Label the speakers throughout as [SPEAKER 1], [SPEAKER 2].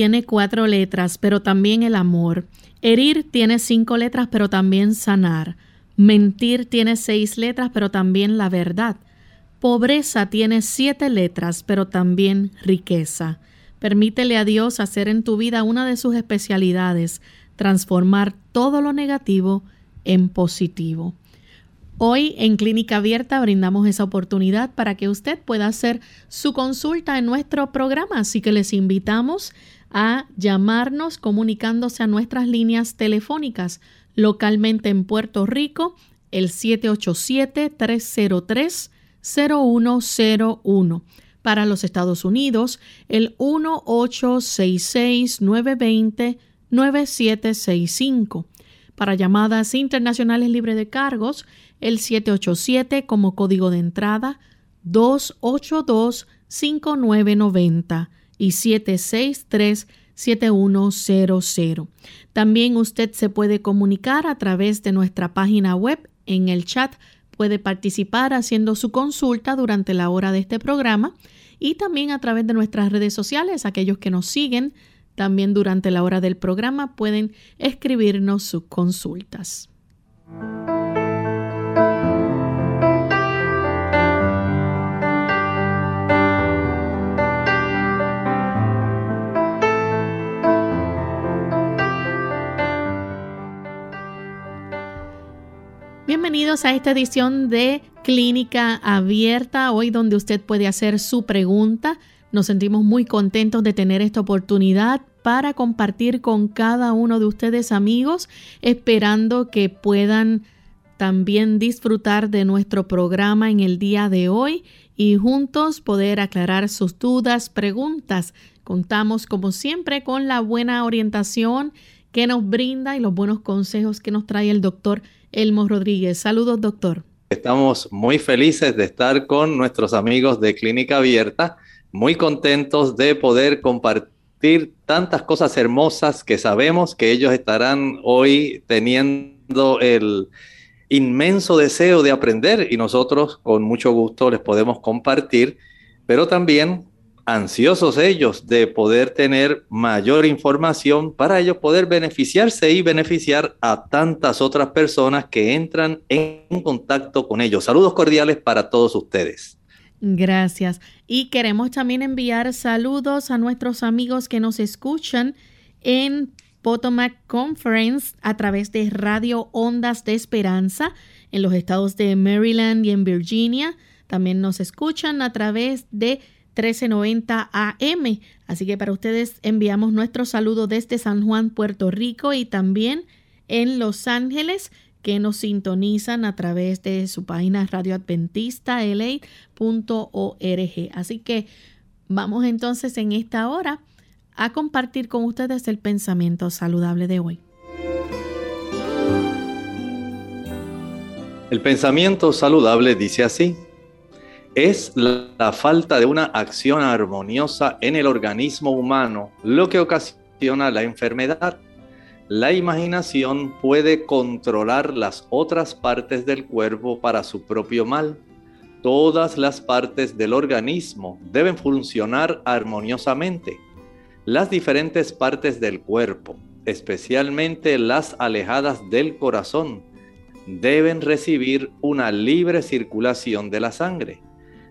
[SPEAKER 1] Tiene cuatro letras, pero también el amor. Herir tiene cinco letras, pero también sanar. Mentir tiene seis letras, pero también la verdad. Pobreza tiene siete letras, pero también riqueza. Permítele a Dios hacer en tu vida una de sus especialidades, transformar todo lo negativo en positivo. Hoy en Clínica Abierta brindamos esa oportunidad para que usted pueda hacer su consulta en nuestro programa, así que les invitamos a llamarnos comunicándose a nuestras líneas telefónicas localmente en Puerto Rico, el 787-303-0101. Para los Estados Unidos, el 1866-920-9765. Para llamadas internacionales libres de cargos, el 787 como código de entrada 282-5990 y 763-7100. También usted se puede comunicar a través de nuestra página web en el chat. Puede participar haciendo su consulta durante la hora de este programa y también a través de nuestras redes sociales. Aquellos que nos siguen también durante la hora del programa pueden escribirnos sus consultas. Bienvenidos a esta edición de Clínica Abierta, hoy donde usted puede hacer su pregunta. Nos sentimos muy contentos de tener esta oportunidad para compartir con cada uno de ustedes amigos, esperando que puedan también disfrutar de nuestro programa en el día de hoy y juntos poder aclarar sus dudas, preguntas. Contamos como siempre con la buena orientación que nos brinda y los buenos consejos que nos trae el doctor Elmo Rodríguez. Saludos, doctor.
[SPEAKER 2] Estamos muy felices de estar con nuestros amigos de Clínica Abierta, muy contentos de poder compartir tantas cosas hermosas que sabemos que ellos estarán hoy teniendo el inmenso deseo de aprender y nosotros con mucho gusto les podemos compartir, pero también ansiosos ellos de poder tener mayor información para ellos poder beneficiarse y beneficiar a tantas otras personas que entran en contacto con ellos. Saludos cordiales para todos ustedes.
[SPEAKER 1] Gracias. Y queremos también enviar saludos a nuestros amigos que nos escuchan en Potomac Conference a través de Radio Ondas de Esperanza en los estados de Maryland y en Virginia. También nos escuchan a través de 1390 AM. Así que para ustedes enviamos nuestro saludo desde San Juan, Puerto Rico y también en Los Ángeles que nos sintonizan a través de su página radioadventista la.org. Así que vamos entonces en esta hora a compartir con ustedes el pensamiento saludable de hoy.
[SPEAKER 2] El pensamiento saludable dice así es la falta de una acción armoniosa en el organismo humano lo que ocasiona la enfermedad. La imaginación puede controlar las otras partes del cuerpo para su propio mal. Todas las partes del organismo deben funcionar armoniosamente. Las diferentes partes del cuerpo, especialmente las alejadas del corazón, deben recibir una libre circulación de la sangre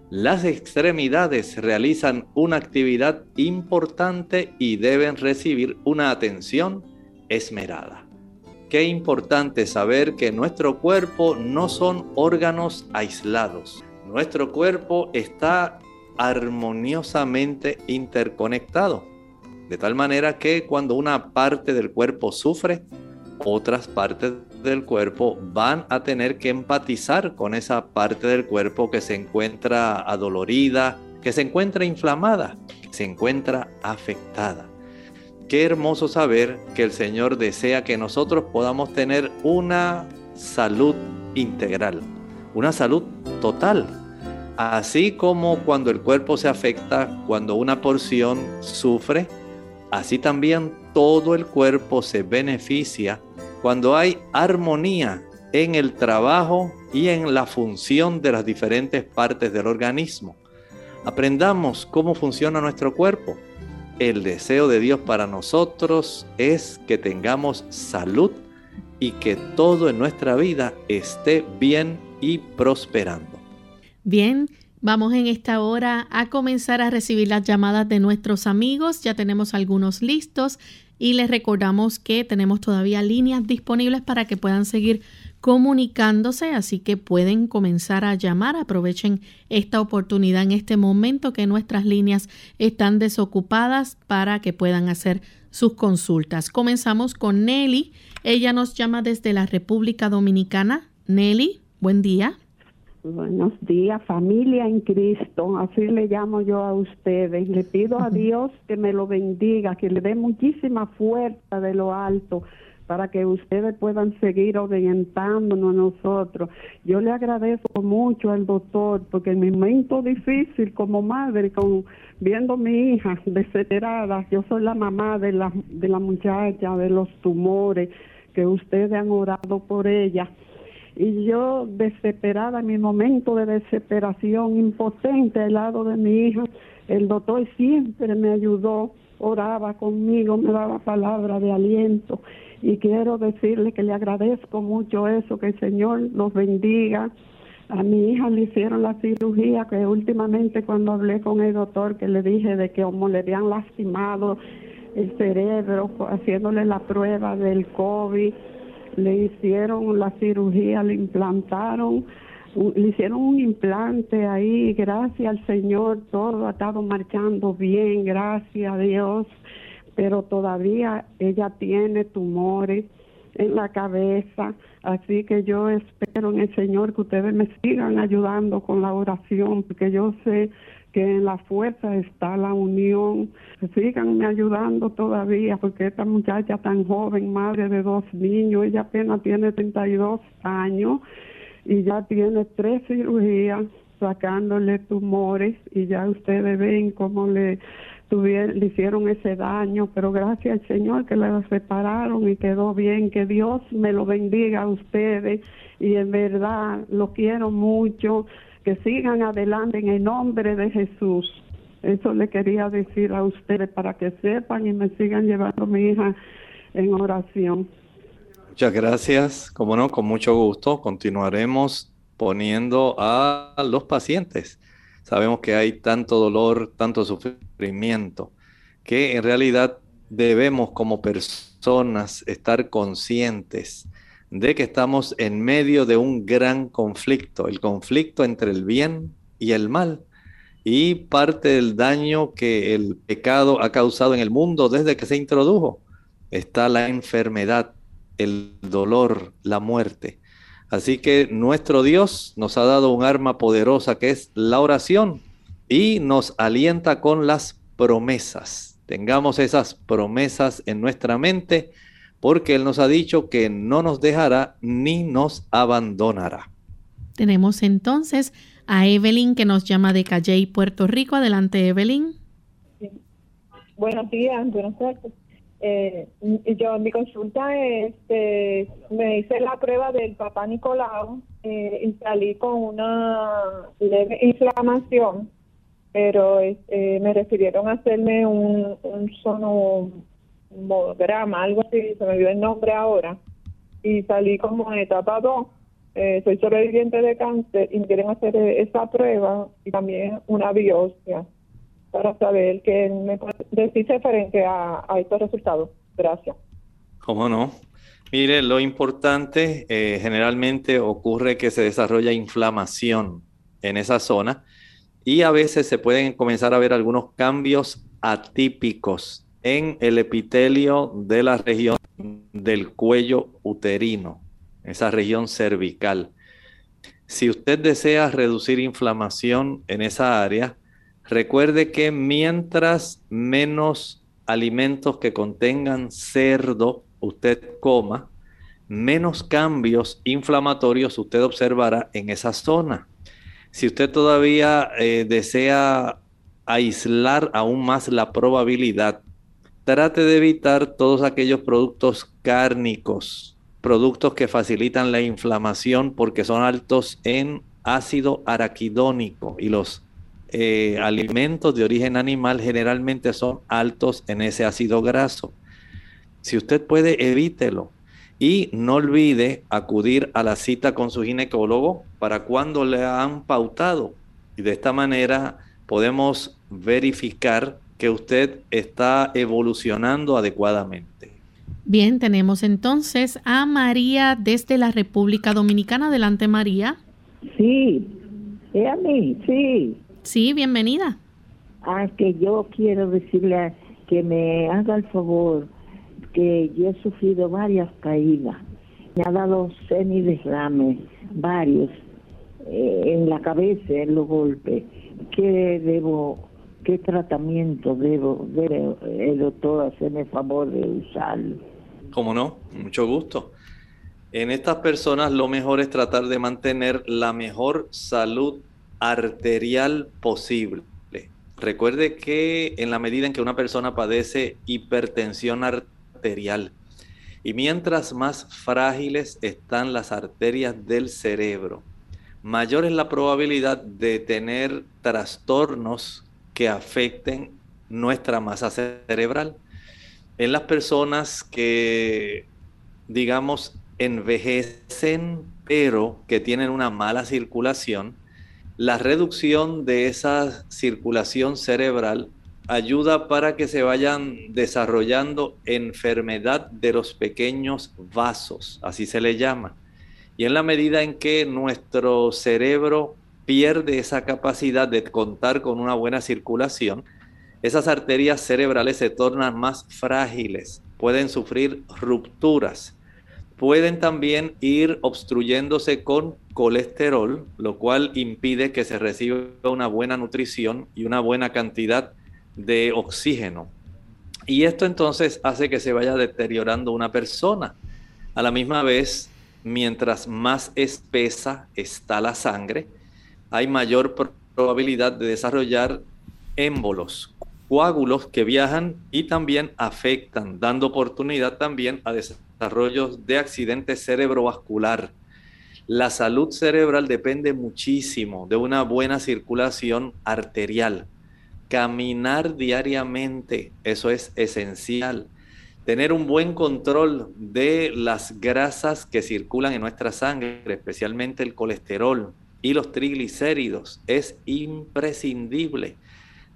[SPEAKER 2] las extremidades realizan una actividad importante y deben recibir una atención esmerada. Qué importante saber que nuestro cuerpo no son órganos aislados. Nuestro cuerpo está armoniosamente interconectado. De tal manera que cuando una parte del cuerpo sufre, otras partes del cuerpo van a tener que empatizar con esa parte del cuerpo que se encuentra adolorida, que se encuentra inflamada, que se encuentra afectada. Qué hermoso saber que el Señor desea que nosotros podamos tener una salud integral, una salud total. Así como cuando el cuerpo se afecta, cuando una porción sufre, así también todo el cuerpo se beneficia cuando hay armonía en el trabajo y en la función de las diferentes partes del organismo. Aprendamos cómo funciona nuestro cuerpo. El deseo de Dios para nosotros es que tengamos salud y que todo en nuestra vida esté bien y prosperando.
[SPEAKER 1] Bien, vamos en esta hora a comenzar a recibir las llamadas de nuestros amigos. Ya tenemos algunos listos y les recordamos que tenemos todavía líneas disponibles para que puedan seguir comunicándose, así que pueden comenzar a llamar. Aprovechen esta oportunidad en este momento que nuestras líneas están desocupadas para que puedan hacer sus consultas. Comenzamos con Nelly. Ella nos llama desde la República Dominicana. Nelly, buen día.
[SPEAKER 3] Buenos días, familia en Cristo, así le llamo yo a ustedes. Le pido a Dios que me lo bendiga, que le dé muchísima fuerza de lo alto para que ustedes puedan seguir orientándonos a nosotros. Yo le agradezco mucho al doctor porque en mi momento difícil como madre, con viendo a mi hija desesperada, yo soy la mamá de la, de la muchacha, de los tumores, que ustedes han orado por ella y yo desesperada en mi momento de desesperación, impotente al lado de mi hija, el doctor siempre me ayudó, oraba conmigo, me daba palabras de aliento y quiero decirle que le agradezco mucho eso, que el Señor los bendiga. A mi hija le hicieron la cirugía que últimamente cuando hablé con el doctor que le dije de que como le habían lastimado el cerebro haciéndole la prueba del COVID le hicieron la cirugía, le implantaron, le hicieron un implante ahí, gracias al Señor, todo ha estado marchando bien, gracias a Dios, pero todavía ella tiene tumores en la cabeza, así que yo espero en el Señor que ustedes me sigan ayudando con la oración, porque yo sé que en la fuerza está la unión. Síganme ayudando todavía, porque esta muchacha tan joven, madre de dos niños, ella apenas tiene 32 años y ya tiene tres cirugías sacándole tumores y ya ustedes ven cómo le tuvieron, le hicieron ese daño, pero gracias al Señor que la separaron y quedó bien, que Dios me lo bendiga a ustedes y en verdad lo quiero mucho que sigan adelante en el nombre de Jesús. Eso le quería decir a ustedes para que sepan y me sigan llevando mi hija en oración.
[SPEAKER 2] Muchas gracias. Como no, con mucho gusto continuaremos poniendo a los pacientes. Sabemos que hay tanto dolor, tanto sufrimiento, que en realidad debemos como personas estar conscientes de que estamos en medio de un gran conflicto, el conflicto entre el bien y el mal. Y parte del daño que el pecado ha causado en el mundo desde que se introdujo está la enfermedad, el dolor, la muerte. Así que nuestro Dios nos ha dado un arma poderosa que es la oración y nos alienta con las promesas. Tengamos esas promesas en nuestra mente porque Él nos ha dicho que no nos dejará ni nos abandonará.
[SPEAKER 1] Tenemos entonces a Evelyn que nos llama de Calley, Puerto Rico. Adelante, Evelyn.
[SPEAKER 4] Buenos días, buenas tardes. Eh, yo mi consulta es, eh, me hice la prueba del papá Nicolau eh, y salí con una leve inflamación, pero eh, me refirieron a hacerme un, un sono Monograma, algo así, se me olvidó el nombre ahora, y salí como en etapa 2. Eh, soy sobreviviente de cáncer y me quieren hacer esa prueba y también una biopsia para saber que me puede decir referente a, estos resultados. Gracias.
[SPEAKER 2] ¿Cómo no? Mire, lo importante eh, generalmente ocurre que se desarrolla inflamación en esa zona y a veces se pueden comenzar a ver algunos cambios atípicos en el epitelio de la región del cuello uterino, esa región cervical. Si usted desea reducir inflamación en esa área, recuerde que mientras menos alimentos que contengan cerdo usted coma, menos cambios inflamatorios usted observará en esa zona. Si usted todavía eh, desea aislar aún más la probabilidad, trate de evitar todos aquellos productos cárnicos, productos que facilitan la inflamación porque son altos en ácido araquidónico y los eh, alimentos de origen animal generalmente son altos en ese ácido graso. Si usted puede, evítelo. Y no olvide acudir a la cita con su ginecólogo para cuando le han pautado. Y de esta manera podemos verificar que usted está evolucionando adecuadamente.
[SPEAKER 1] Bien, tenemos entonces a María desde la República Dominicana. Adelante, María.
[SPEAKER 5] Sí, es a mí, sí.
[SPEAKER 1] Sí, bienvenida.
[SPEAKER 5] Ah, que yo quiero decirle que me haga el favor que yo he sufrido varias caídas. Me ha dado semidesrames, varios, eh, en la cabeza, en los golpes. ¿Qué debo, qué tratamiento debo, debe el doctor hacerme favor de usarlo?
[SPEAKER 2] ¿Cómo no? Mucho gusto. En estas personas lo mejor es tratar de mantener la mejor salud arterial posible. Recuerde que en la medida en que una persona padece hipertensión arterial. Y mientras más frágiles están las arterias del cerebro, mayor es la probabilidad de tener trastornos que afecten nuestra masa cerebral. En las personas que, digamos, envejecen, pero que tienen una mala circulación, la reducción de esa circulación cerebral ayuda para que se vayan desarrollando enfermedad de los pequeños vasos, así se le llama. Y en la medida en que nuestro cerebro pierde esa capacidad de contar con una buena circulación, esas arterias cerebrales se tornan más frágiles, pueden sufrir rupturas, pueden también ir obstruyéndose con colesterol, lo cual impide que se reciba una buena nutrición y una buena cantidad de oxígeno. Y esto entonces hace que se vaya deteriorando una persona. A la misma vez, mientras más espesa está la sangre, hay mayor probabilidad de desarrollar émbolos, coágulos que viajan y también afectan, dando oportunidad también a desarrollos de accidente cerebrovascular. La salud cerebral depende muchísimo de una buena circulación arterial. Caminar diariamente, eso es esencial. Tener un buen control de las grasas que circulan en nuestra sangre, especialmente el colesterol y los triglicéridos, es imprescindible.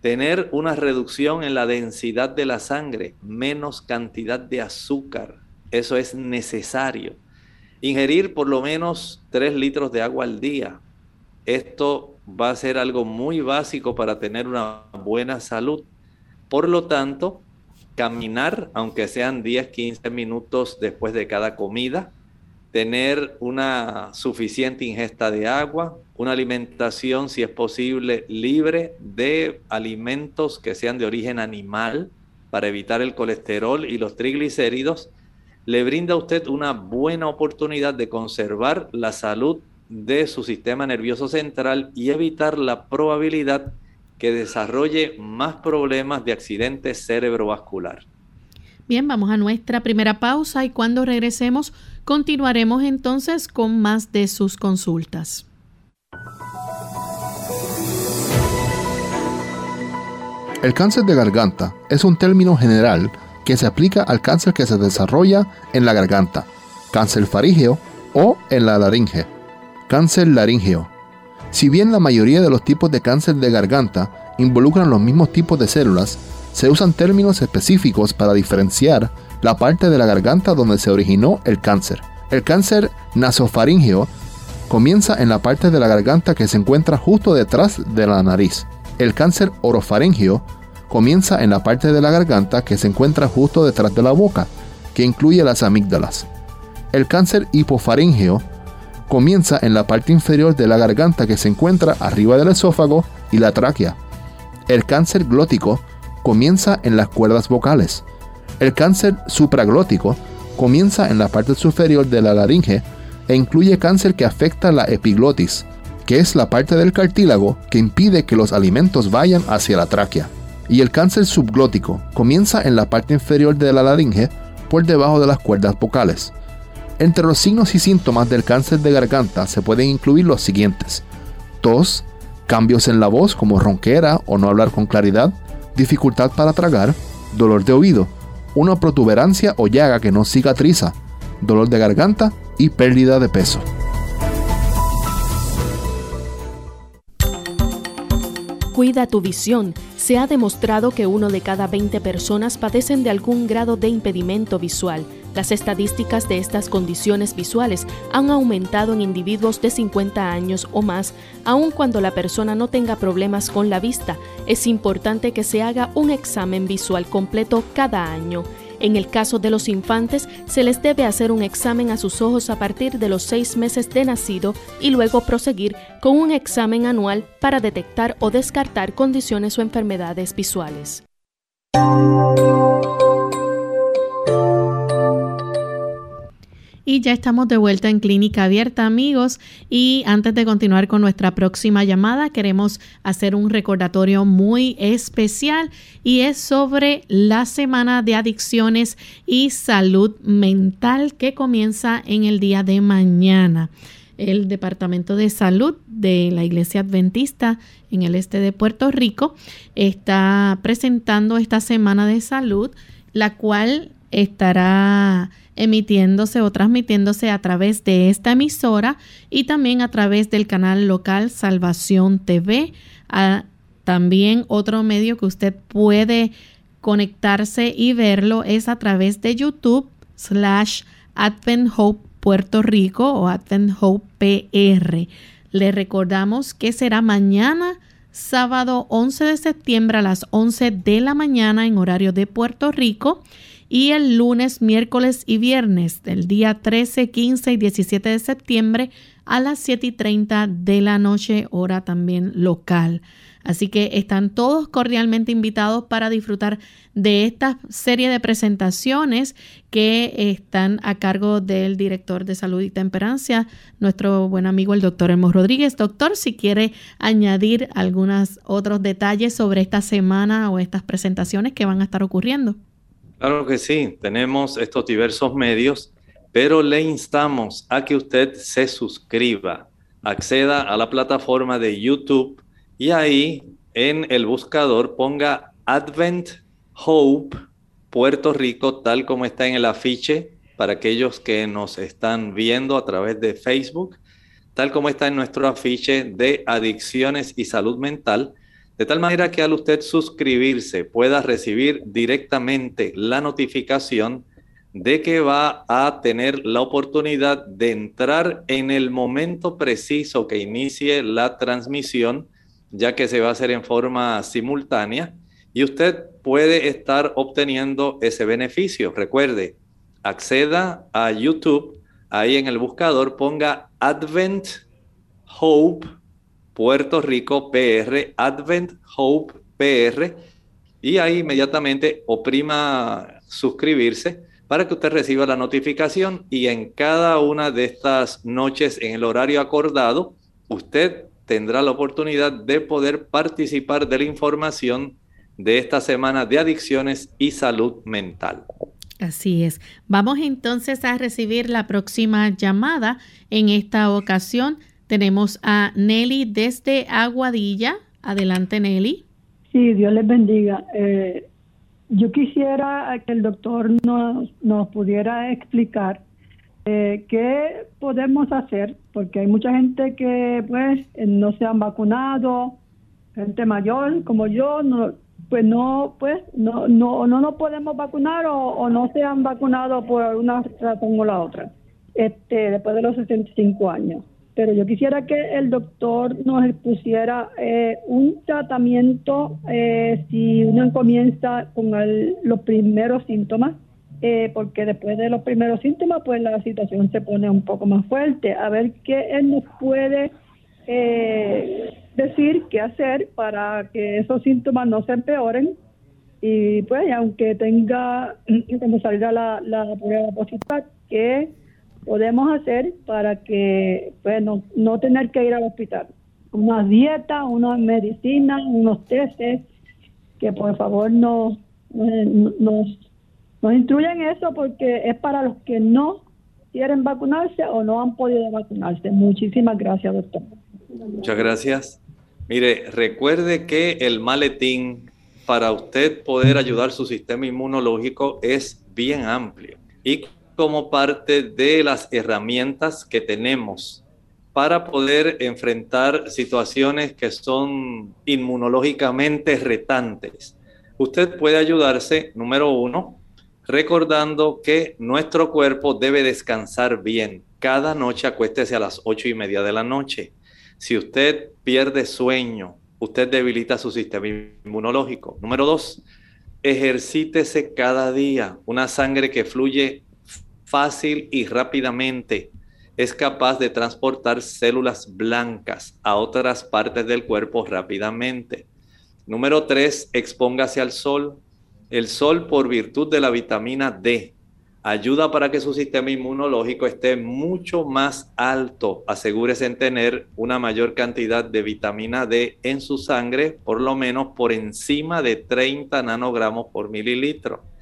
[SPEAKER 2] Tener una reducción en la densidad de la sangre, menos cantidad de azúcar, eso es necesario. Ingerir por lo menos 3 litros de agua al día. Esto va a ser algo muy básico para tener una buena salud. Por lo tanto, caminar, aunque sean 10, 15 minutos después de cada comida, tener una suficiente ingesta de agua, una alimentación, si es posible, libre de alimentos que sean de origen animal para evitar el colesterol y los triglicéridos, le brinda a usted una buena oportunidad de conservar la salud de su sistema nervioso central y evitar la probabilidad que desarrolle más problemas de accidente cerebrovascular.
[SPEAKER 1] Bien, vamos a nuestra primera pausa y cuando regresemos continuaremos entonces con más de sus consultas.
[SPEAKER 6] El cáncer de garganta es un término general que se aplica al cáncer que se desarrolla en la garganta, cáncer farígeo o en la laringe. Cáncer laríngeo. Si bien la mayoría de los tipos de cáncer de garganta involucran los mismos tipos de células, se usan términos específicos para diferenciar la parte de la garganta donde se originó el cáncer. El cáncer nasofaríngeo comienza en la parte de la garganta que se encuentra justo detrás de la nariz. El cáncer orofaríngeo comienza en la parte de la garganta que se encuentra justo detrás de la boca, que incluye las amígdalas. El cáncer hipofaringeo comienza en la parte inferior de la garganta que se encuentra arriba del esófago y la tráquea. El cáncer glótico comienza en las cuerdas vocales. El cáncer supraglótico comienza en la parte superior de la laringe e incluye cáncer que afecta la epiglotis, que es la parte del cartílago que impide que los alimentos vayan hacia la tráquea. Y el cáncer subglótico comienza en la parte inferior de la laringe por debajo de las cuerdas vocales. Entre los signos y síntomas del cáncer de garganta se pueden incluir los siguientes. Tos, cambios en la voz como ronquera o no hablar con claridad, dificultad para tragar, dolor de oído, una protuberancia o llaga que no cicatriza, dolor de garganta y pérdida de peso.
[SPEAKER 7] Cuida tu visión. Se ha demostrado que uno de cada 20 personas padecen de algún grado de impedimento visual. Las estadísticas de estas condiciones visuales han aumentado en individuos de 50 años o más, aun cuando la persona no tenga problemas con la vista. Es importante que se haga un examen visual completo cada año. En el caso de los infantes, se les debe hacer un examen a sus ojos a partir de los seis meses de nacido y luego proseguir con un examen anual para detectar o descartar condiciones o enfermedades visuales.
[SPEAKER 1] Y ya estamos de vuelta en Clínica Abierta, amigos. Y antes de continuar con nuestra próxima llamada, queremos hacer un recordatorio muy especial y es sobre la Semana de Adicciones y Salud Mental que comienza en el día de mañana. El Departamento de Salud de la Iglesia Adventista en el este de Puerto Rico está presentando esta Semana de Salud, la cual estará emitiéndose o transmitiéndose a través de esta emisora y también a través del canal local Salvación TV. también otro medio que usted puede conectarse y verlo es a través de YouTube slash Advent Hope Puerto Rico o Advent Hope PR. Le recordamos que será mañana sábado 11 de septiembre a las 11 de la mañana en horario de Puerto Rico y el lunes, miércoles y viernes del día 13, 15 y 17 de septiembre a las 7 y 30 de la noche, hora también local. Así que están todos cordialmente invitados para disfrutar de esta serie de presentaciones que están a cargo del director de salud y temperancia, nuestro buen amigo el doctor Hermo Rodríguez. Doctor, si quiere añadir algunos otros detalles sobre esta semana o estas presentaciones que van a estar ocurriendo.
[SPEAKER 2] Claro que sí, tenemos estos diversos medios, pero le instamos a que usted se suscriba, acceda a la plataforma de YouTube y ahí en el buscador ponga Advent Hope Puerto Rico, tal como está en el afiche para aquellos que nos están viendo a través de Facebook, tal como está en nuestro afiche de adicciones y salud mental de tal manera que al usted suscribirse pueda recibir directamente la notificación de que va a tener la oportunidad de entrar en el momento preciso que inicie la transmisión, ya que se va a hacer en forma simultánea y usted puede estar obteniendo ese beneficio. Recuerde, acceda a YouTube, ahí en el buscador ponga Advent Hope Puerto Rico PR, Advent Hope PR, y ahí inmediatamente oprima suscribirse para que usted reciba la notificación y en cada una de estas noches en el horario acordado, usted tendrá la oportunidad de poder participar de la información de esta semana de adicciones y salud mental.
[SPEAKER 1] Así es. Vamos entonces a recibir la próxima llamada. En esta ocasión tenemos a Nelly desde Aguadilla. Adelante, Nelly.
[SPEAKER 8] Sí, Dios les bendiga. Eh, yo quisiera que el doctor nos, nos pudiera explicar eh, qué podemos hacer, porque hay mucha gente que pues no se han vacunado, gente mayor como yo, no, pues no, pues no, no, no nos podemos vacunar o, o no se han vacunado por una razón o la otra, este, después de los 65 años. Pero yo quisiera que el doctor nos pusiera eh, un tratamiento eh, si uno comienza con los primeros síntomas, eh, porque después de los primeros síntomas, pues la situación se pone un poco más fuerte. A ver qué él nos puede decir qué hacer para que esos síntomas no se empeoren. Y pues, aunque tenga, cuando salga la, la prueba positiva, que podemos hacer para que pues, no, tener que ir al hospital. Una dieta, una medicina, unos testes, que por favor nos, nos, nos instruyen eso porque es para los que no quieren vacunarse o no han podido vacunarse. Muchísimas gracias, doctor.
[SPEAKER 2] Muchas gracias. Mire, recuerde que el maletín para usted poder ayudar su sistema inmunológico es bien amplio. Y como parte de las herramientas que tenemos para poder enfrentar situaciones que son inmunológicamente retantes. Usted puede ayudarse, número uno, recordando que nuestro cuerpo debe descansar bien. Cada noche acuéstese a las ocho y media de la noche. Si usted pierde sueño, usted debilita su sistema inmunológico. Número dos, ejercítese cada día. Una sangre que fluye fácil y rápidamente es capaz de transportar células blancas a otras partes del cuerpo rápidamente. Número tres, expóngase al sol. El sol, por virtud de la vitamina D, ayuda para que su sistema inmunológico esté mucho más alto. Asegúrese en tener una mayor cantidad de vitamina D en su sangre, por lo menos por encima de 30 nanogramos por mililitro.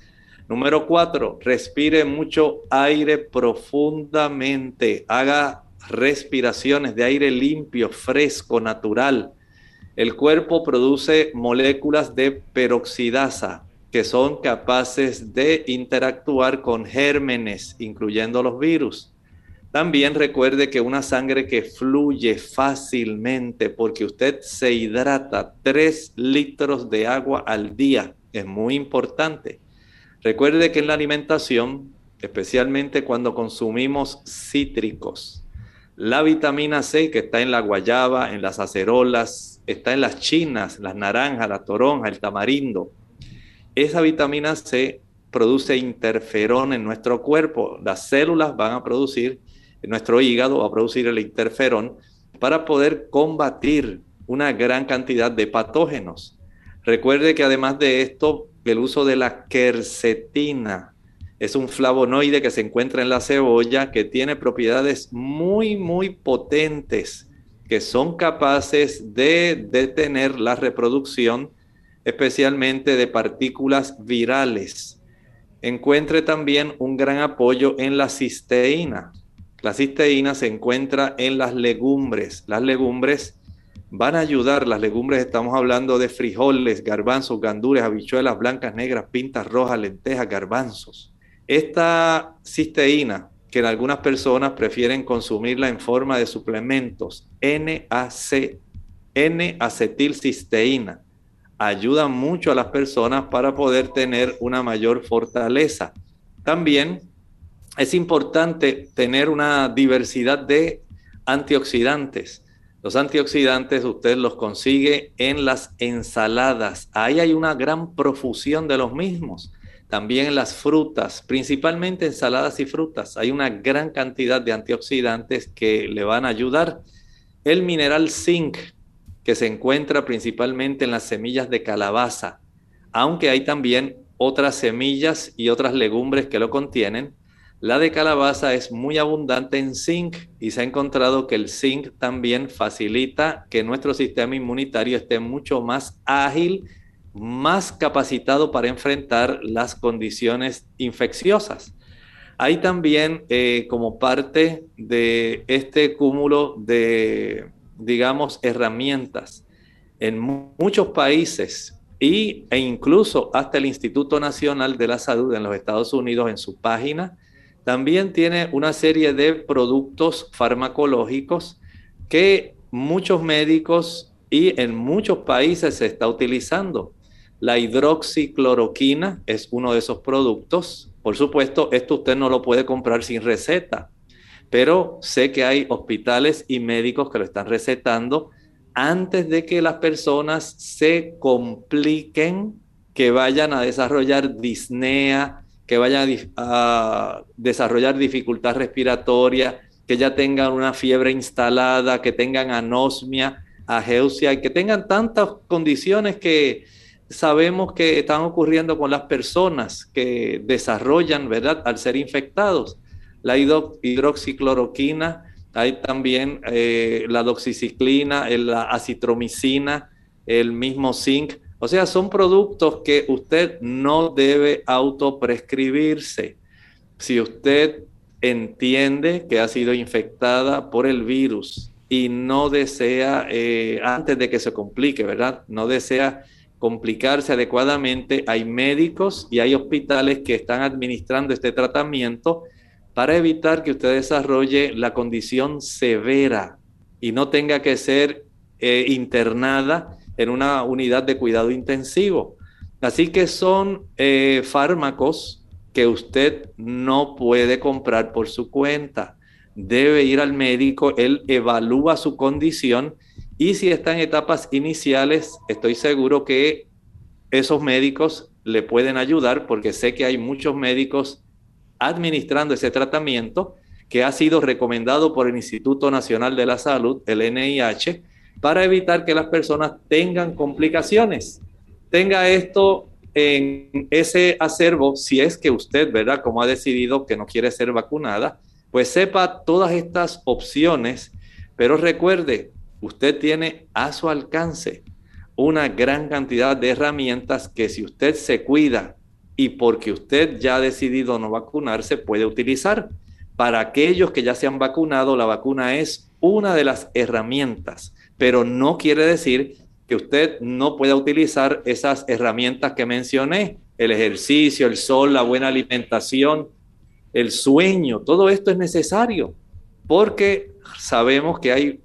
[SPEAKER 2] Número cuatro, respire mucho aire profundamente. Haga respiraciones de aire limpio, fresco, natural. El cuerpo produce moléculas de peroxidasa que son capaces de interactuar con gérmenes, incluyendo los virus. También recuerde que una sangre que fluye fácilmente porque usted se hidrata 3 litros de agua al día es muy importante. Recuerde que en la alimentación, especialmente cuando consumimos cítricos, la vitamina C que está en la guayaba, en las acerolas, está en las chinas, las naranjas, la toronja, el tamarindo. Esa vitamina C produce interferón en nuestro cuerpo. Las células van a producir, nuestro hígado va a producir el interferón para poder combatir una gran cantidad de patógenos. Recuerde que además de esto, el uso de la quercetina. Es un flavonoide que se encuentra en la cebolla que tiene propiedades muy, muy potentes que son capaces de detener la reproducción, especialmente de partículas virales. Encuentre también un gran apoyo en la cisteína. La cisteína se encuentra en las legumbres. Las legumbres van a ayudar. Las legumbres, estamos hablando de frijoles, garbanzos, gandules, habichuelas blancas, negras, pintas rojas, lentejas, garbanzos. Esta cisteína, que en algunas personas prefieren consumirla en forma de suplementos, NAC, N-acetilcisteína, ayuda mucho a las personas para poder tener una mayor fortaleza. También es importante tener una diversidad de antioxidantes los antioxidantes usted los consigue en las ensaladas. Ahí hay una gran profusión de los mismos. También en las frutas, principalmente ensaladas y frutas. Hay una gran cantidad de antioxidantes que le van a ayudar. El mineral zinc, que se encuentra principalmente en las semillas de calabaza, aunque hay también otras semillas y otras legumbres que lo contienen, la de calabaza es muy abundante en zinc y se ha encontrado que el zinc también facilita que nuestro sistema inmunitario esté mucho más ágil, más capacitado para enfrentar las condiciones infecciosas. Hay también eh, como parte de este cúmulo de, digamos, herramientas en muchos países y, e incluso hasta el Instituto Nacional de la Salud en los Estados Unidos en su página también tiene una serie de productos farmacológicos que muchos médicos y en muchos países se está utilizando. La hidroxicloroquina es uno de esos productos. Por supuesto, esto usted no lo puede comprar sin receta, pero sé que hay hospitales y médicos que lo están recetando antes de que las personas se compliquen, que vayan a desarrollar disnea, que vayan a, desarrollar dificultad respiratoria, que ya tengan una fiebre instalada, que tengan anosmia, ageusia que tengan tantas condiciones que sabemos que están ocurriendo con las personas que desarrollan, ¿verdad?, al ser infectados. La hidroxicloroquina, hay también eh, la doxiciclina, la acitromicina, el mismo zinc. O sea, son productos que usted no debe autoprescribirse. Si usted entiende que ha sido infectada por el virus y no desea, eh, antes de que se complique, ¿verdad? No desea complicarse adecuadamente, hay médicos y hay hospitales que están administrando este tratamiento para evitar que usted desarrolle la condición severa y no tenga que ser eh, internada en una unidad de cuidado intensivo. Así que son eh, fármacos que usted no puede comprar por su cuenta. Debe ir al médico, él evalúa su condición y si está en etapas iniciales, estoy seguro que esos médicos le pueden ayudar porque sé que hay muchos médicos administrando ese tratamiento que ha sido recomendado por el Instituto Nacional de la Salud, el NIH, para evitar que las personas tengan complicaciones. Tenga esto en ese acervo, si es que usted, ¿verdad? Como ha decidido que no quiere ser vacunada, pues sepa todas estas opciones, pero recuerde, usted tiene a su alcance una gran cantidad de herramientas que si usted se cuida y porque usted ya ha decidido no vacunarse, puede utilizar. Para aquellos que ya se han vacunado, la vacuna es una de las herramientas, pero no quiere decir que usted no pueda utilizar esas herramientas que mencioné, el ejercicio, el sol, la buena alimentación, el sueño, todo esto es necesario porque sabemos que hay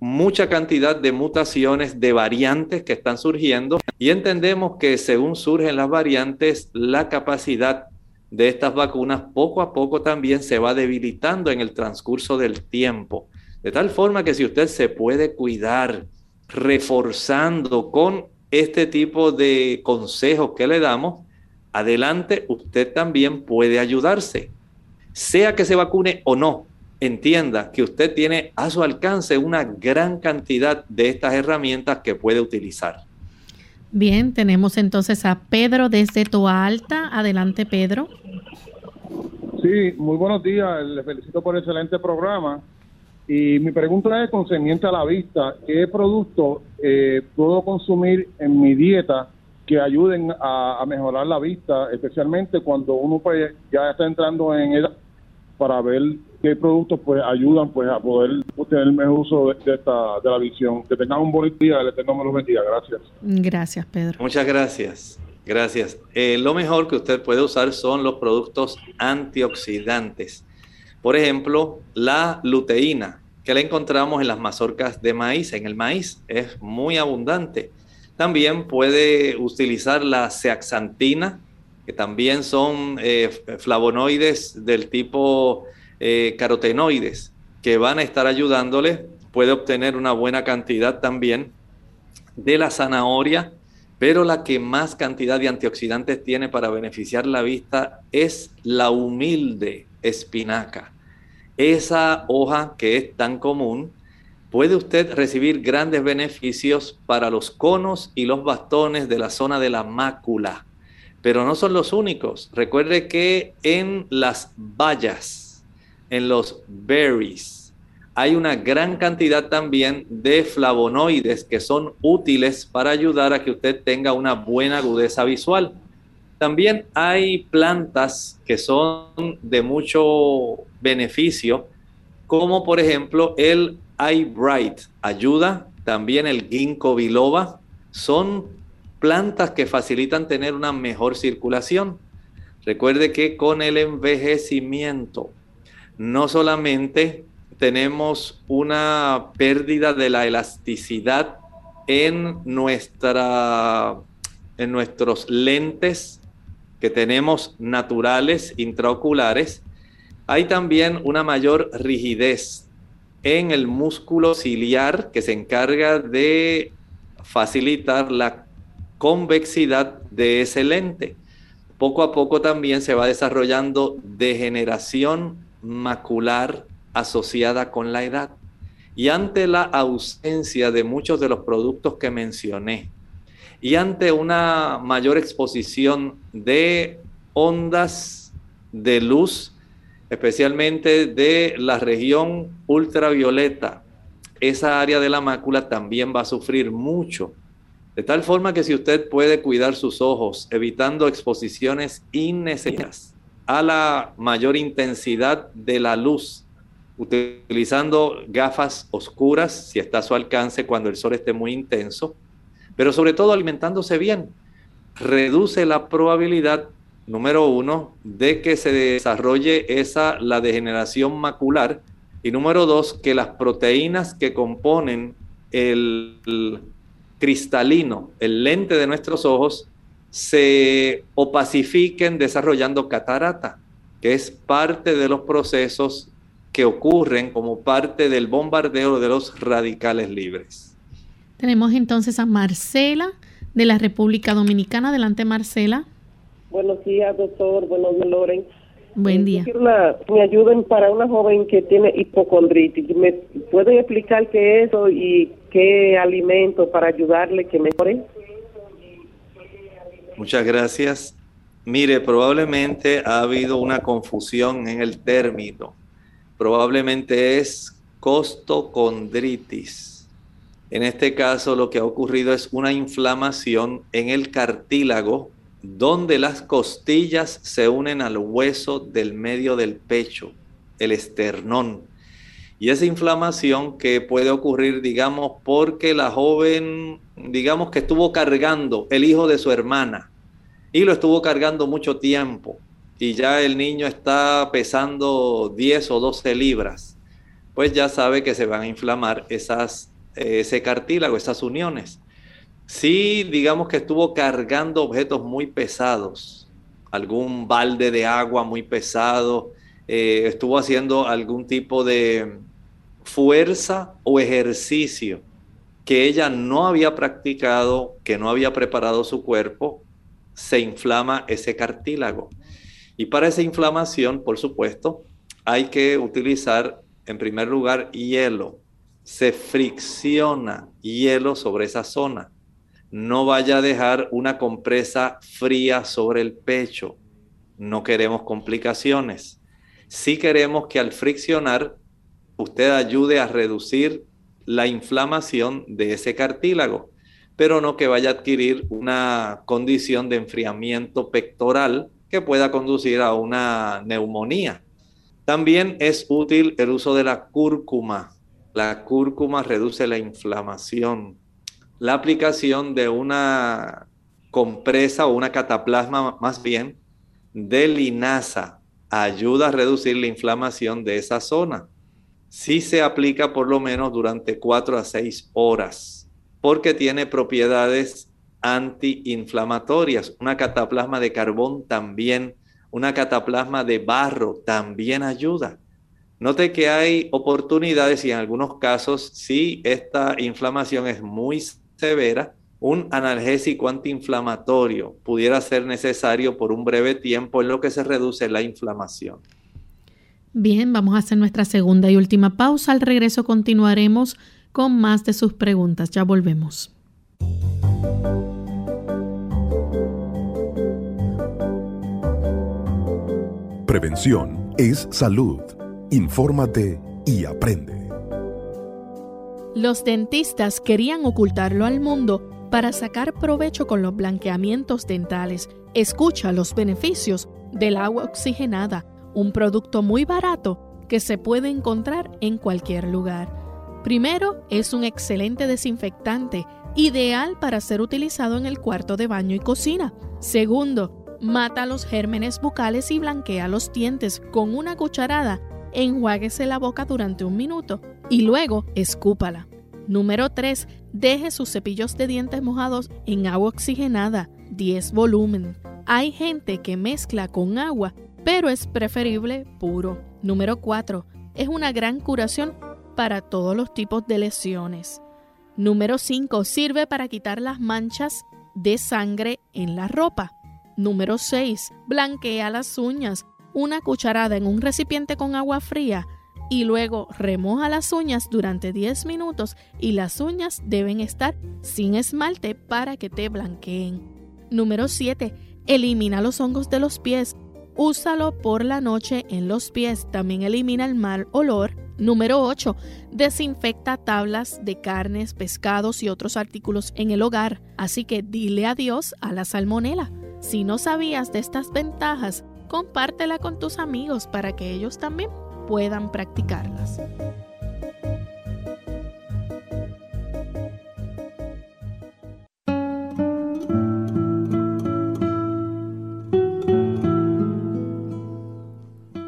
[SPEAKER 2] mucha cantidad de mutaciones, de variantes que están surgiendo y entendemos que según surgen las variantes, la capacidad de estas vacunas poco a poco también se va debilitando en el transcurso del tiempo. De tal forma que si usted se puede cuidar reforzando con este tipo de consejos que le damos, adelante usted también puede ayudarse, sea que se vacune o no entienda que usted tiene a su alcance una gran cantidad de estas herramientas que puede utilizar.
[SPEAKER 1] Bien, tenemos entonces a Pedro desde Toa Alta. Adelante, Pedro.
[SPEAKER 9] Sí, muy buenos días. Les felicito por el excelente programa. Y mi pregunta es concerniente a la vista. ¿Qué productos eh, puedo consumir en mi dieta que ayuden a, a, mejorar la vista, especialmente cuando uno pues, ya está entrando en edad para ver qué productos pues ayudan pues a poder tener el mejor uso de, esta, de la visión. Que tengan un buen día, el Eterno me los bendiga. Gracias.
[SPEAKER 1] Gracias, Pedro.
[SPEAKER 2] Muchas gracias. Gracias. Eh, lo mejor que usted puede usar son los productos antioxidantes. Por ejemplo, la luteína, que la encontramos en las mazorcas de maíz, en el maíz, es muy abundante. También puede utilizar la zeaxantina, que también son eh, flavonoides del tipo eh, carotenoides que van a estar ayudándole. Puede obtener una buena cantidad también de la zanahoria, pero la que más cantidad de antioxidantes tiene para beneficiar la vista es la humilde espinaca. Esa hoja que es tan común, puede usted recibir grandes beneficios para los conos y los bastones de la zona de la mácula. Pero no son los únicos. Recuerde que en las bayas, en los berries. Hay una gran cantidad también de flavonoides que son útiles para ayudar a que usted tenga una buena agudeza visual. También hay plantas que son de mucho beneficio, como por ejemplo el eye ayuda, también el ginkgo biloba, son plantas que facilitan tener una mejor circulación. Recuerde que con el envejecimiento no solamente tenemos una pérdida de la elasticidad en, nuestra, en nuestros lentes que tenemos naturales intraoculares, Hay también una mayor rigidez en el músculo ciliar que se encarga de facilitar la convexidad de ese lente. Poco a poco también se va desarrollando degeneración macular asociada con la edad. Y ante la ausencia de muchos de los productos que mencioné, y ante una mayor exposición de ondas de luz, especialmente de la región ultravioleta, esa área de la mácula también va a sufrir mucho. De tal forma que si usted puede cuidar sus ojos, evitando exposiciones innecesarias a la mayor intensidad de la luz, utilizando gafas oscuras si está a su alcance cuando el sol esté muy intenso, pero sobre todo alimentándose bien, reduce la probabilidad, número uno, de que se desarrolle esa, la degeneración macular, y número dos, que las proteínas que componen el, cristalino, el lente de nuestros ojos, se opacifiquen desarrollando catarata, que es parte de los procesos que ocurren como parte del bombardeo de los radicales libres.
[SPEAKER 1] Tenemos entonces a Marcela de la República Dominicana. Adelante, Marcela.
[SPEAKER 10] Buenos días, doctor. Buenos días, Loren.
[SPEAKER 1] Buen día.
[SPEAKER 10] Quiero me ayuden para una joven que tiene hipocondritis. ¿Me pueden explicar qué es eso y qué alimento para ayudarle que mejore?
[SPEAKER 2] Muchas gracias. Mire, probablemente ha habido una confusión en el término. Probablemente es costocondritis en este caso lo que ha ocurrido es una inflamación en el cartílago donde las costillas se unen al hueso del medio del pecho, el esternón. Y esa inflamación que puede ocurrir, digamos, porque la joven, digamos que estuvo cargando el hijo de su hermana y lo estuvo cargando mucho tiempo y ya el niño está pesando 10 o 12 libras, pues ya sabe que se van a inflamar esas ese cartílago, esas uniones. Si digamos que estuvo cargando objetos muy pesados, algún balde de agua muy pesado, eh, estuvo haciendo algún tipo de fuerza o ejercicio que ella no había practicado, que no había preparado su cuerpo, se inflama ese cartílago. Y para esa inflamación, por supuesto, hay que utilizar en primer lugar hielo se fricciona hielo sobre esa zona. No vaya a dejar una compresa fría sobre el pecho. No queremos complicaciones. Sí queremos que al friccionar usted ayude a reducir la inflamación de ese cartílago, pero no que vaya a adquirir una condición de enfriamiento pectoral que pueda conducir a una neumonía. También es útil el uso de la cúrcuma la cúrcuma reduce la inflamación. La aplicación de una compresa o una cataplasma más bien de linaza ayuda a reducir la inflamación de esa zona. Si se aplica por lo menos durante 4 a 6 horas, porque tiene propiedades antiinflamatorias. Una cataplasma de carbón también, una cataplasma de barro también ayuda. Note que hay oportunidades y en algunos casos, si esta inflamación es muy severa, un analgésico antiinflamatorio pudiera ser necesario por un breve tiempo en lo que se reduce la inflamación.
[SPEAKER 1] Bien, vamos a hacer nuestra segunda y última pausa. Al regreso continuaremos con más de sus preguntas. Ya volvemos.
[SPEAKER 11] Prevención es salud. Infórmate y aprende.
[SPEAKER 7] Los dentistas querían ocultarlo al mundo para sacar provecho con los blanqueamientos dentales. Escucha los beneficios del agua oxigenada, un producto muy barato que se puede encontrar en cualquier lugar. Primero, es un excelente desinfectante, ideal para ser utilizado en el cuarto de baño y cocina. Segundo, mata los gérmenes bucales y blanquea los dientes con una cucharada enjuáguese la boca durante un minuto y luego escúpala. Número 3. Deje sus cepillos de dientes mojados en agua oxigenada, 10 volumen. Hay gente que mezcla con agua, pero es preferible puro.
[SPEAKER 1] Número 4. Es una gran curación para todos los tipos de lesiones. Número 5. Sirve para quitar las manchas de sangre en la ropa. Número 6. Blanquea las uñas. Una cucharada en un recipiente con agua fría y luego remoja las uñas durante 10 minutos y las uñas deben estar sin esmalte para que te blanqueen. Número 7. Elimina los hongos de los pies. Úsalo por la noche en los pies. También elimina el mal olor. Número 8. Desinfecta tablas de carnes, pescados y otros artículos en el hogar. Así que dile adiós a la salmonela. Si no sabías de estas ventajas, compártela con tus amigos para que ellos también puedan practicarlas.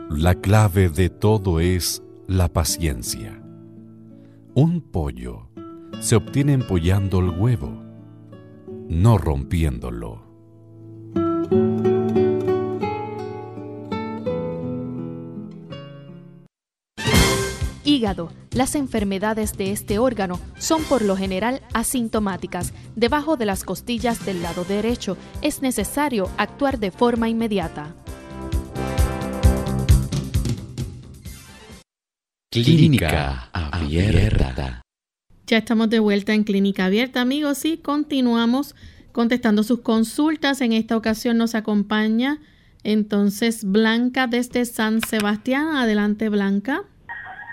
[SPEAKER 12] La clave de todo es la paciencia. Un pollo se obtiene empollando el huevo, no rompiéndolo.
[SPEAKER 7] Hígado. Las enfermedades de este órgano son por lo general asintomáticas. Debajo de las costillas del lado derecho es necesario actuar de forma inmediata.
[SPEAKER 13] Clínica Abierta.
[SPEAKER 1] Ya estamos de vuelta en Clínica Abierta, amigos, y continuamos contestando sus consultas. En esta ocasión nos acompaña entonces Blanca desde San Sebastián. Adelante, Blanca.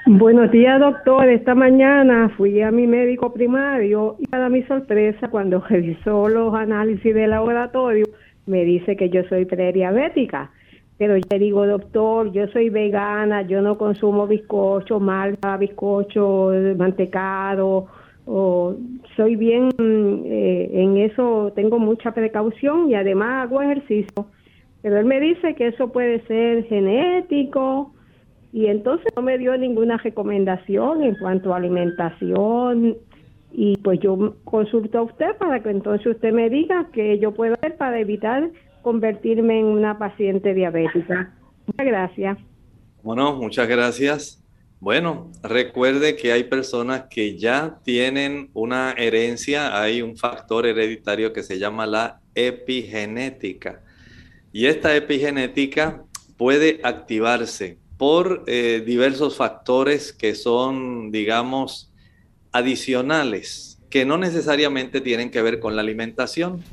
[SPEAKER 14] Buenos días, doctor. Esta mañana fui a mi médico primario y para mi sorpresa, cuando revisó los análisis del laboratorio, me dice que yo soy prediabética. Pero yo le digo, doctor, yo soy vegana, yo no consumo bizcocho, malta, bizcocho, mantecado, o soy bien eh, en eso, tengo mucha precaución y además hago ejercicio. Pero él me dice que eso puede ser genético y entonces no me dio ninguna recomendación en cuanto a alimentación y pues yo consulto a usted para que entonces usted me diga qué yo puedo hacer para evitar convertirme en una paciente diabética. Muchas gracias.
[SPEAKER 2] Bueno, muchas gracias. Bueno, recuerde que hay personas que ya tienen una herencia, hay un factor hereditario que se llama la epigenética. Y esta epigenética puede activarse por eh, diversos factores que son, digamos, adicionales, que no necesariamente tienen que ver con la alimentación.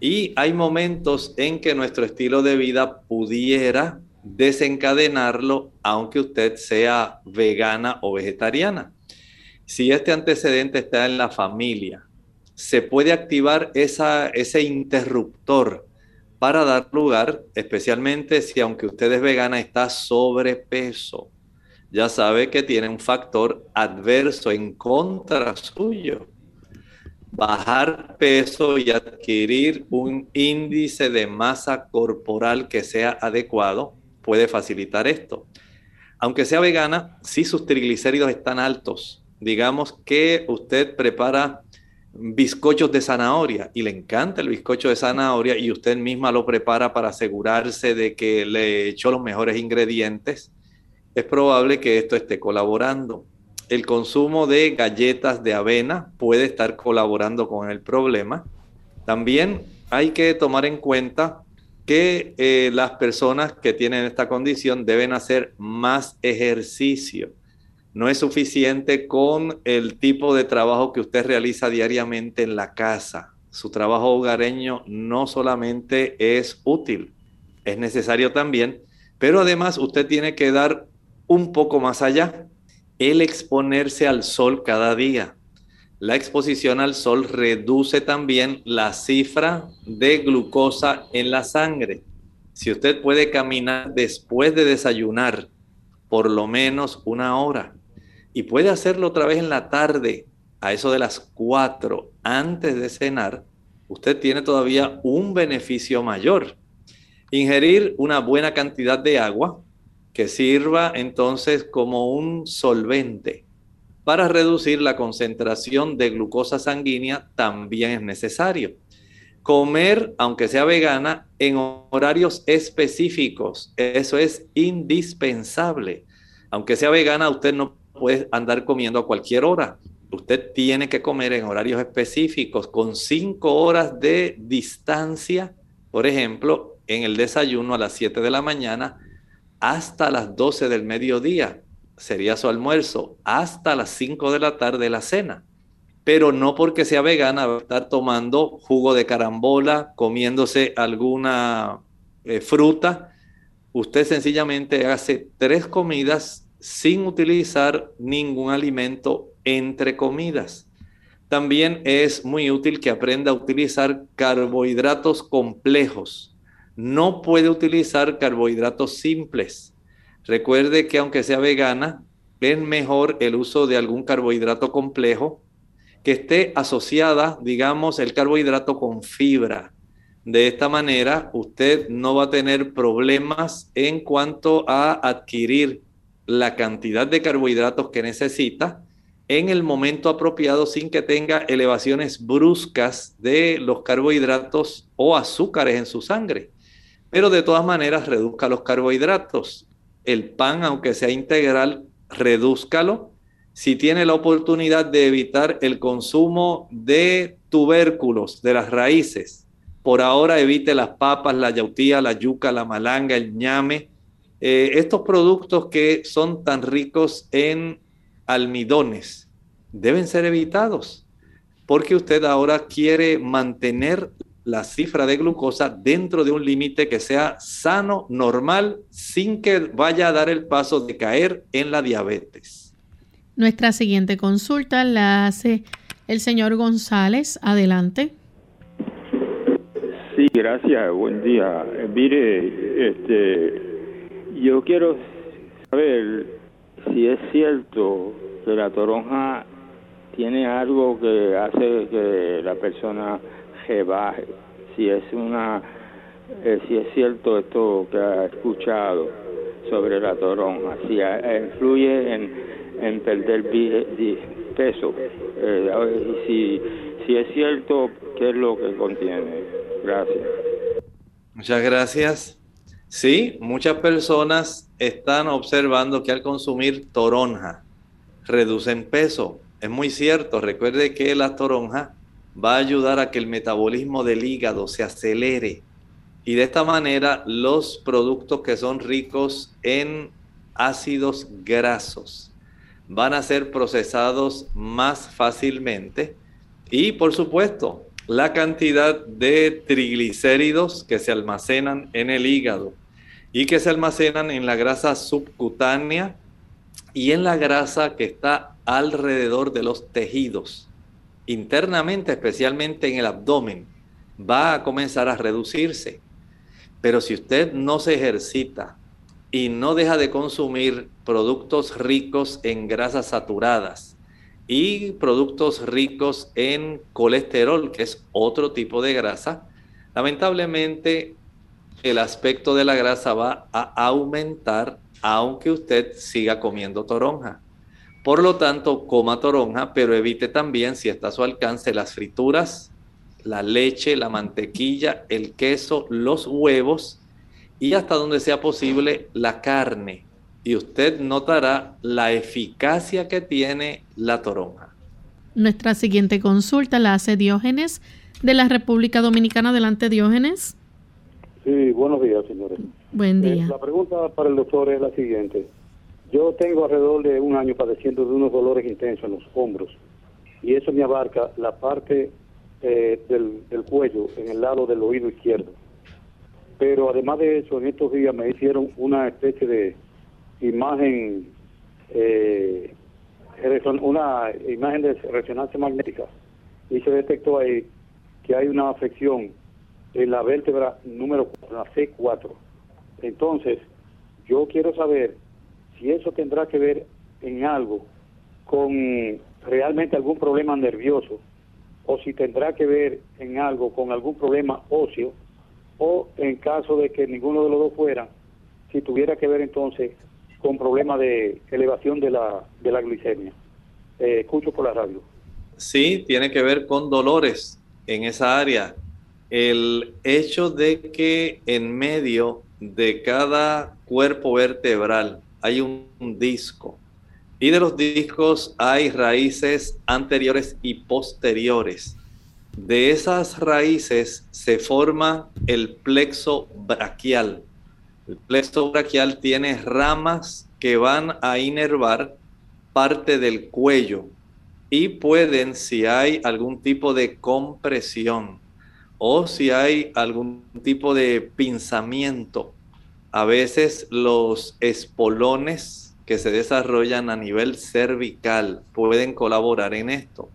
[SPEAKER 2] Y hay momentos en que nuestro estilo de vida pudiera desencadenarlo, aunque usted sea vegana o vegetariana. Si este antecedente está en la familia, se puede activar ese interruptor para dar lugar, especialmente si aunque usted es vegana está sobrepeso. Ya sabe que tiene un factor adverso en contra suyo. Bajar peso y adquirir un índice de masa corporal que sea adecuado puede facilitar esto. Aunque sea vegana, si sus triglicéridos están altos, digamos que usted prepara bizcochos de zanahoria y le encanta el bizcocho de zanahoria y usted misma lo prepara para asegurarse de que le echó los mejores ingredientes, es probable que esto esté colaborando. El consumo de galletas de avena puede estar colaborando con el problema. También hay que tomar en cuenta que eh, las personas que tienen esta condición deben hacer más ejercicio no es suficiente con el tipo de trabajo que usted realiza diariamente en la casa. Su trabajo hogareño no solamente es útil, es necesario también, pero además usted tiene que dar un poco más allá, el exponerse al sol cada día. La exposición al sol reduce también la cifra de glucosa en la sangre. Si usted puede caminar después de desayunar por lo menos una hora, y puede hacerlo otra vez en la tarde, a eso de las 4, antes de cenar, usted tiene todavía un beneficio mayor. Ingerir una buena cantidad de agua que sirva entonces como un solvente para reducir la concentración de glucosa sanguínea también es necesario. Comer, aunque sea vegana, en horarios específicos. Eso es indispensable. Aunque sea vegana, usted no puede andar comiendo a cualquier hora. Usted tiene que comer en horarios específicos, con cinco horas de distancia. Por ejemplo, en el desayuno a las 7 de la mañana hasta las 12 del mediodía. Sería su almuerzo. Hasta las 5 de la tarde la cena pero no porque sea vegana a estar tomando jugo de carambola, comiéndose alguna eh, fruta. Usted sencillamente hace tres comidas sin utilizar ningún alimento entre comidas. También es muy útil que aprenda a utilizar carbohidratos complejos. No puede utilizar carbohidratos simples. Recuerde que aunque sea vegana, es mejor el uso de algún carbohidrato complejo que esté asociada, digamos, el carbohidrato con fibra. De esta manera, usted no va a tener problemas en cuanto a adquirir la cantidad de carbohidratos que necesita en el momento apropiado sin que tenga elevaciones bruscas de los carbohidratos o azúcares en su sangre. Pero de todas maneras, reduzca los carbohidratos. El pan, aunque sea integral, redúzcalo si tiene la oportunidad de evitar el consumo de tubérculos, de las raíces, por ahora evite las papas, la yautía, la yuca, la malanga, el ñame, eh, estos productos que son tan ricos en almidones deben ser evitados porque usted ahora quiere mantener la cifra de glucosa dentro de un límite que sea sano, normal, sin que vaya a dar el paso de caer en la diabetes.
[SPEAKER 1] Nuestra siguiente consulta la hace el señor González. Adelante.
[SPEAKER 15] Sí, gracias. Buen día. Eh, mire, este, yo quiero saber si es cierto que la toronja tiene algo que hace que la persona rebaje. Si es una, eh, si es cierto esto que ha escuchado sobre la toronja, si influye en perder peso. Eh, si, si es cierto, ¿qué es lo que contiene? Gracias.
[SPEAKER 2] Muchas gracias. Sí, muchas personas están observando que al consumir toronja reducen peso. Es muy cierto. Recuerde que la toronja va a ayudar a que el metabolismo del hígado se acelere. Y de esta manera los productos que son ricos en ácidos grasos van a ser procesados más fácilmente y por supuesto la cantidad de triglicéridos que se almacenan en el hígado y que se almacenan en la grasa subcutánea y en la grasa que está alrededor de los tejidos. Internamente, especialmente en el abdomen, va a comenzar a reducirse. Pero si usted no se ejercita, y no deja de consumir productos ricos en grasas saturadas y productos ricos en colesterol, que es otro tipo de grasa, lamentablemente el aspecto de la grasa va a aumentar aunque usted siga comiendo toronja. Por lo tanto, coma toronja, pero evite también, si está a su alcance, las frituras, la leche, la mantequilla, el queso, los huevos y hasta donde sea posible la carne. Y usted notará la eficacia que tiene la toronja.
[SPEAKER 1] Nuestra siguiente consulta la hace Diógenes de la República Dominicana. Delante, Diógenes.
[SPEAKER 16] Sí, buenos días, señores.
[SPEAKER 1] Buen día.
[SPEAKER 16] Eh, la pregunta para el doctor es la siguiente. Yo tengo alrededor de un año padeciendo de unos dolores intensos en los hombros y eso me abarca la parte eh, del, del cuello en el lado del oído izquierdo. Pero además de eso, en estos días me hicieron una especie de imagen, eh, una imagen de resonancia magnética y se detectó ahí que hay una afección en la vértebra número 4, la C4. Entonces, yo quiero saber si eso tendrá que ver en algo con realmente algún problema nervioso o si tendrá que ver en algo con algún problema óseo o en caso de que ninguno de los dos fuera, si tuviera que ver entonces con problemas de elevación de la, de la glicemia. Eh, escucho por la radio.
[SPEAKER 2] Sí, tiene que ver con dolores en esa área. El hecho de que en medio de cada cuerpo vertebral hay un, disco y de los discos hay raíces anteriores y posteriores. De esas raíces se forma el plexo braquial. El plexo braquial tiene ramas que van a inervar parte del cuello y pueden, si hay algún tipo de compresión o si hay algún tipo de pinzamiento, a veces los espolones que se desarrollan a nivel cervical pueden colaborar en esto.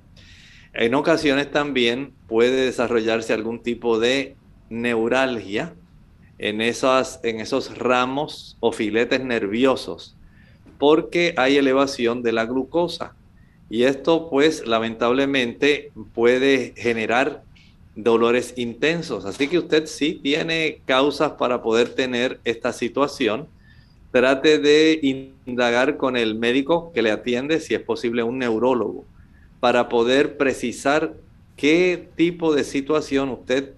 [SPEAKER 2] En ocasiones también puede desarrollarse algún tipo de neuralgia en, esas, en esos ramos o filetes nerviosos porque hay elevación de la glucosa. Y esto pues lamentablemente puede generar dolores intensos. Así que usted sí tiene causas para poder tener esta situación. Trate de indagar con el médico que le atiende, si es posible un neurólogo, para poder precisar qué tipo de situación usted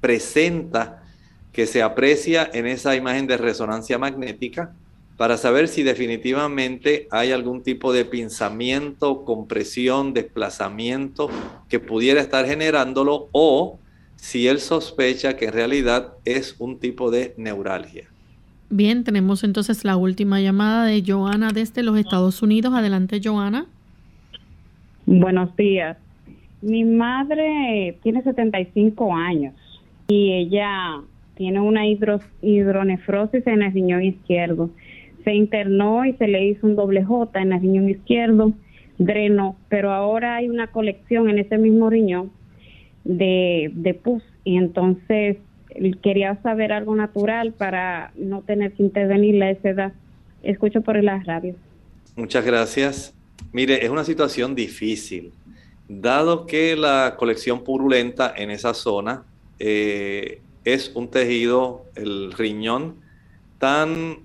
[SPEAKER 2] presenta que se aprecia en esa imagen de resonancia magnética para saber si definitivamente hay algún tipo de pinzamiento, compresión, desplazamiento que pudiera estar generándolo o si él sospecha que en realidad es un tipo de neuralgia.
[SPEAKER 1] Bien, tenemos entonces la última llamada de Joana desde los Estados Unidos. Adelante, Joana.
[SPEAKER 17] Buenos días. Mi madre tiene 75 años y ella tiene una hidronefrosis en el riñón izquierdo se internó y se le hizo un doble J en el riñón izquierdo, drenó, pero ahora hay una colección en ese mismo riñón de, pus y entonces quería saber algo natural para no tener que intervenir a esa edad. Escucho por la radio.
[SPEAKER 2] Muchas gracias. Mire, es una situación difícil, dado que la colección purulenta en esa zona eh, es un tejido, el riñón, tan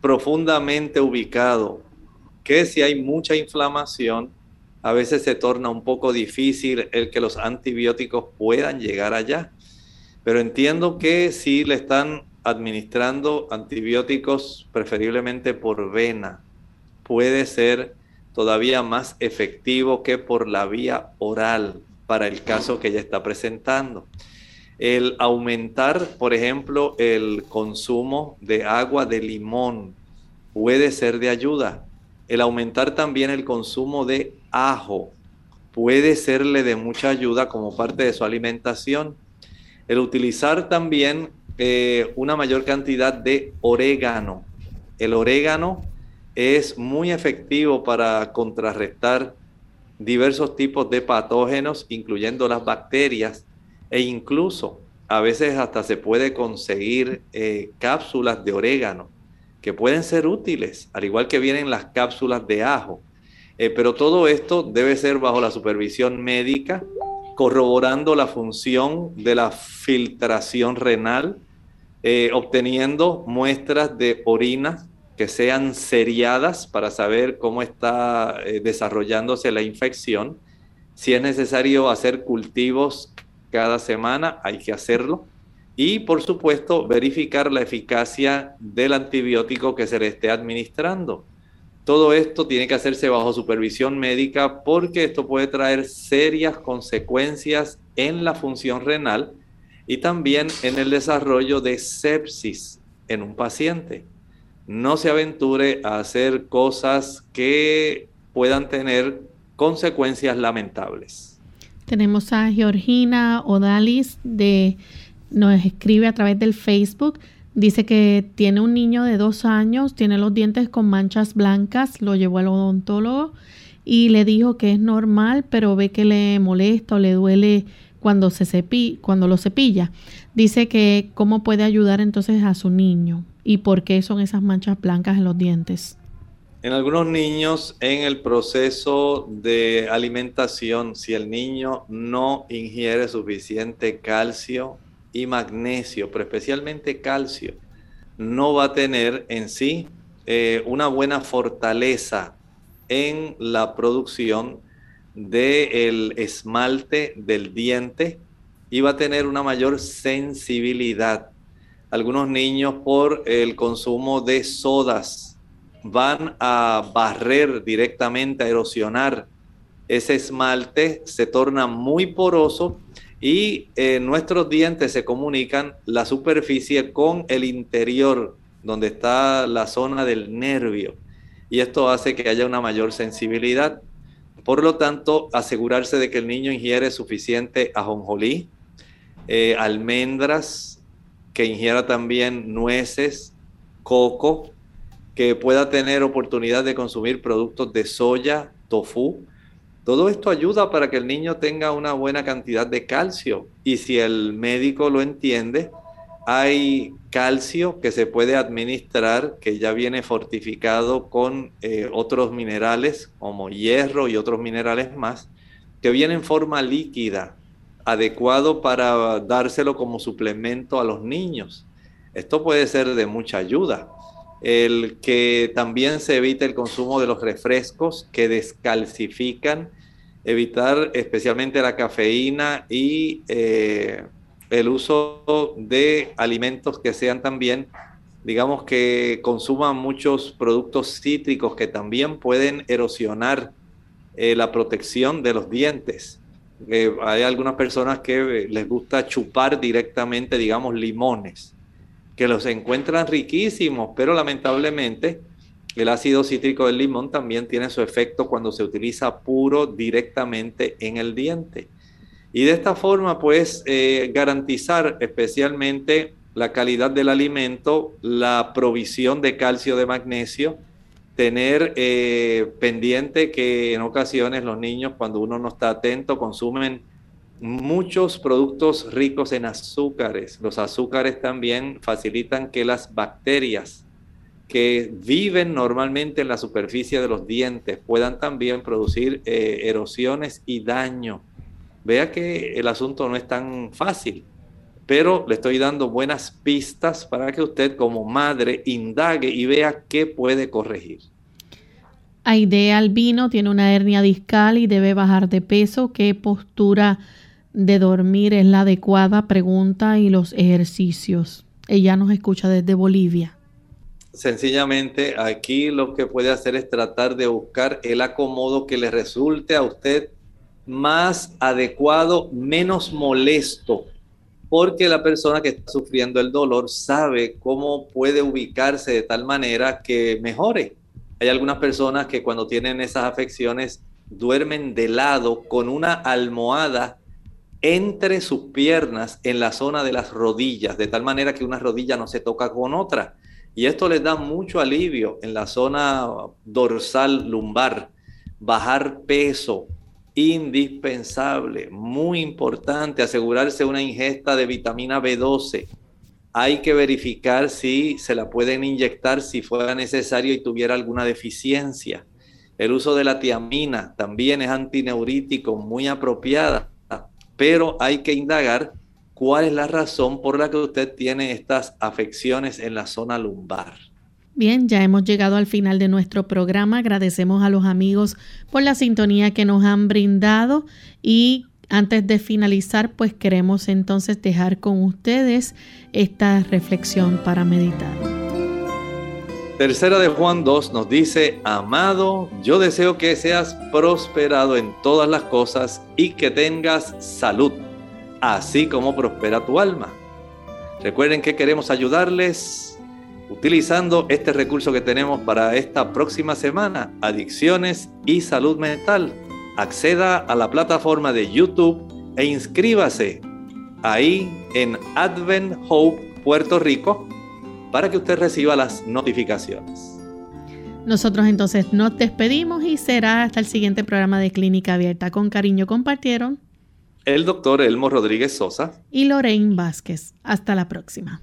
[SPEAKER 2] profundamente ubicado, que si hay mucha inflamación, a veces se torna un poco difícil el que los antibióticos puedan llegar allá. Pero entiendo que si le están administrando antibióticos preferiblemente por vena, puede ser todavía más efectivo que por la vía oral para el caso que ella está presentando. El aumentar, por ejemplo, el consumo de agua de limón puede ser de ayuda. El aumentar también el consumo de ajo puede serle de mucha ayuda como parte de su alimentación. El utilizar también eh, una mayor cantidad de orégano. El orégano es muy efectivo para contrarrestar diversos tipos de patógenos, incluyendo las bacterias e incluso a veces hasta se puede conseguir eh, cápsulas de orégano que pueden ser útiles, al igual que vienen las cápsulas de ajo. Eh, pero todo esto debe ser bajo la supervisión médica, corroborando la función de la filtración renal, eh, obteniendo muestras de orina que sean seriadas para saber cómo está desarrollándose la infección. Si es necesario hacer cultivos cada semana, hay que hacerlo. Y por supuesto, verificar la eficacia del antibiótico que se le esté administrando. Todo esto tiene que hacerse bajo supervisión médica porque esto puede traer serias consecuencias en la función renal y también en el desarrollo de sepsis en un paciente. No se aventure a hacer cosas que puedan tener consecuencias lamentables.
[SPEAKER 1] Tenemos a Georgina Odalis de nos escribe a través del Facebook. Dice que tiene un niño de dos años, tiene los dientes con manchas blancas, lo llevó al odontólogo y le dijo que es normal, pero ve que le molesta o le duele cuando, se cepi cuando lo cepilla. Dice que cómo puede ayudar entonces a su niño y por qué son esas manchas blancas en los dientes.
[SPEAKER 2] En algunos niños, en el proceso de alimentación, si el niño no ingiere suficiente calcio y magnesio, pero especialmente calcio, no va a tener en sí eh, una buena fortaleza en la producción del esmalte del diente y va a tener una mayor sensibilidad. Algunos niños por el consumo de sodas van a barrer directamente, a erosionar ese esmalte, se torna muy poroso y eh, nuestros dientes se comunican la superficie con el interior, donde está la zona del nervio. Y esto hace que haya una mayor sensibilidad. Por lo tanto, asegurarse de que el niño ingiere suficiente ajonjolí, eh, almendras, que ingiera también nueces, coco, que pueda tener oportunidad de consumir productos de soya, tofu. Todo esto ayuda para que el niño tenga una buena cantidad de calcio y si el médico lo entiende, hay calcio que se puede administrar, que ya viene fortificado con eh, otros minerales como hierro y otros minerales más, que viene en forma líquida adecuado para dárselo como suplemento a los niños. Esto puede ser de mucha ayuda. El que también se evite el consumo de los refrescos que descalcifican, evitar especialmente la cafeína y eh, el uso de alimentos que sean también, digamos que consuman muchos productos cítricos que también pueden erosionar eh, la protección de los dientes. Hay algunas personas que eh, les gusta chupar directamente, digamos, limones, que los encuentran riquísimos, pero lamentablemente el ácido cítrico del limón también tiene su efecto cuando se utiliza puro directamente en el diente. Y de esta forma, pues, eh, garantizar especialmente la calidad del alimento, la provisión de calcio, de magnesio, tener eh, pendiente que en ocasiones los niños, cuando uno no está atento, consumen muchos productos ricos en azúcares. Los azúcares también facilitan que las bacterias que viven normalmente en la superficie de los dientes puedan también producir eh, erosiones y daño. Vea que el asunto no es tan fácil, pero le estoy dando buenas pistas para que usted como madre indague y vea qué puede corregir.
[SPEAKER 1] Aide Albino tiene una hernia discal y debe bajar de peso. ¿Qué postura de dormir es la adecuada? Pregunta y los ejercicios. Ella nos escucha desde Bolivia.
[SPEAKER 2] Sencillamente aquí lo que puede hacer es tratar de buscar el acomodo que le resulte a usted más adecuado, menos molesto porque la persona que está sufriendo el dolor sabe cómo puede ubicarse de tal manera que mejore. Hay algunas personas que cuando tienen esas afecciones duermen de lado con una almohada entre sus piernas en la zona de las rodillas, de tal manera que una rodilla no se toca con otra. Y esto les da mucho alivio en la zona dorsal lumbar. Bajar peso, indispensable, muy importante, asegurarse una ingesta de vitamina B12. Hay que verificar si se la pueden inyectar si fuera necesario y tuviera alguna deficiencia. El uso de la tiamina también es antineurítico, muy apropiada, pero hay que indagar cuál es la razón por la que usted tiene estas afecciones en la zona lumbar.
[SPEAKER 1] Bien, ya hemos llegado al final de nuestro programa. Agradecemos a los amigos por la sintonía que nos han brindado y antes de finalizar, pues queremos entonces dejar con ustedes esta reflexión para meditar.
[SPEAKER 2] Tercera de Juan 2 nos dice, amado, yo deseo que seas prosperado en todas las cosas y que tengas salud, así como prospera tu alma. Recuerden que queremos ayudarles utilizando este recurso que tenemos para esta próxima semana, adicciones y salud mental. Acceda a la plataforma de YouTube e inscríbase ahí en Advent Hope Puerto Rico para que usted reciba las notificaciones.
[SPEAKER 1] Nosotros entonces nos despedimos y será hasta el siguiente programa de Clínica Abierta. Con cariño compartieron
[SPEAKER 2] el doctor Elmo Rodríguez Sosa
[SPEAKER 1] y Lorraine Vázquez. Hasta la próxima.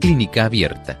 [SPEAKER 13] Clínica Abierta.